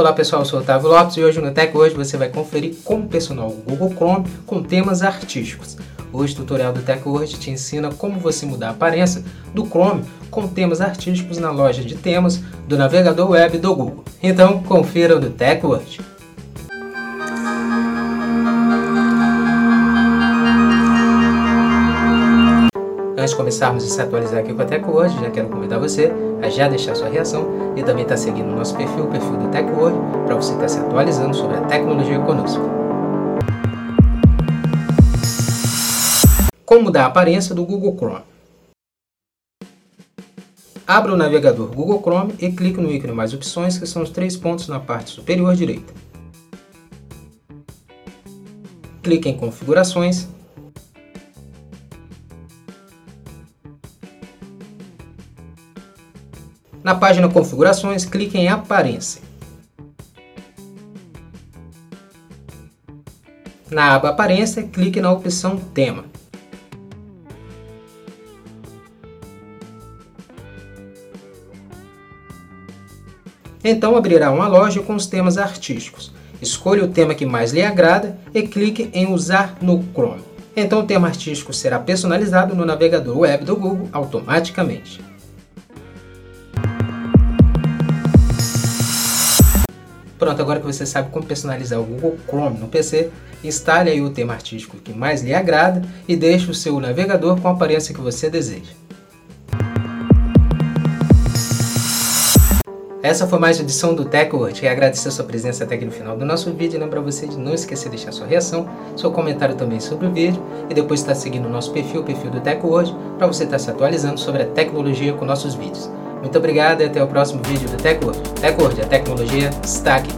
Olá pessoal, eu sou o Otávio Lopes e hoje no Tech Hoje você vai conferir como personal o Google Chrome com temas artísticos. Hoje o tutorial do Tech Word te ensina como você mudar a aparência do Chrome com temas artísticos na loja de temas do navegador web do Google. Então confira no Tech Word. Antes de começarmos a se atualizar aqui com a TecWord, já quero convidar você a já deixar sua reação e também estar tá seguindo o nosso perfil, o perfil do TecWord, para você estar tá se atualizando sobre a tecnologia conosco. Como mudar a aparência do Google Chrome? Abra o navegador Google Chrome e clique no ícone Mais Opções, que são os três pontos na parte superior direita. Clique em Configurações Na página Configurações, clique em Aparência. Na aba Aparência, clique na opção Tema. Então abrirá uma loja com os temas artísticos. Escolha o tema que mais lhe agrada e clique em Usar no Chrome. Então o tema artístico será personalizado no navegador web do Google automaticamente. Pronto, agora que você sabe como personalizar o Google Chrome no PC, instale aí o tema artístico que mais lhe agrada e deixe o seu navegador com a aparência que você deseja. Essa foi mais uma edição do TechWord e agradecer a sua presença até aqui no final do nosso vídeo. Lembra você de não esquecer de deixar sua reação, seu comentário também sobre o vídeo e depois estar seguindo o nosso perfil, o perfil do TechWord, para você estar se atualizando sobre a tecnologia com nossos vídeos. Muito obrigado e até o próximo vídeo do TechWord. TechWord, a tecnologia está aqui.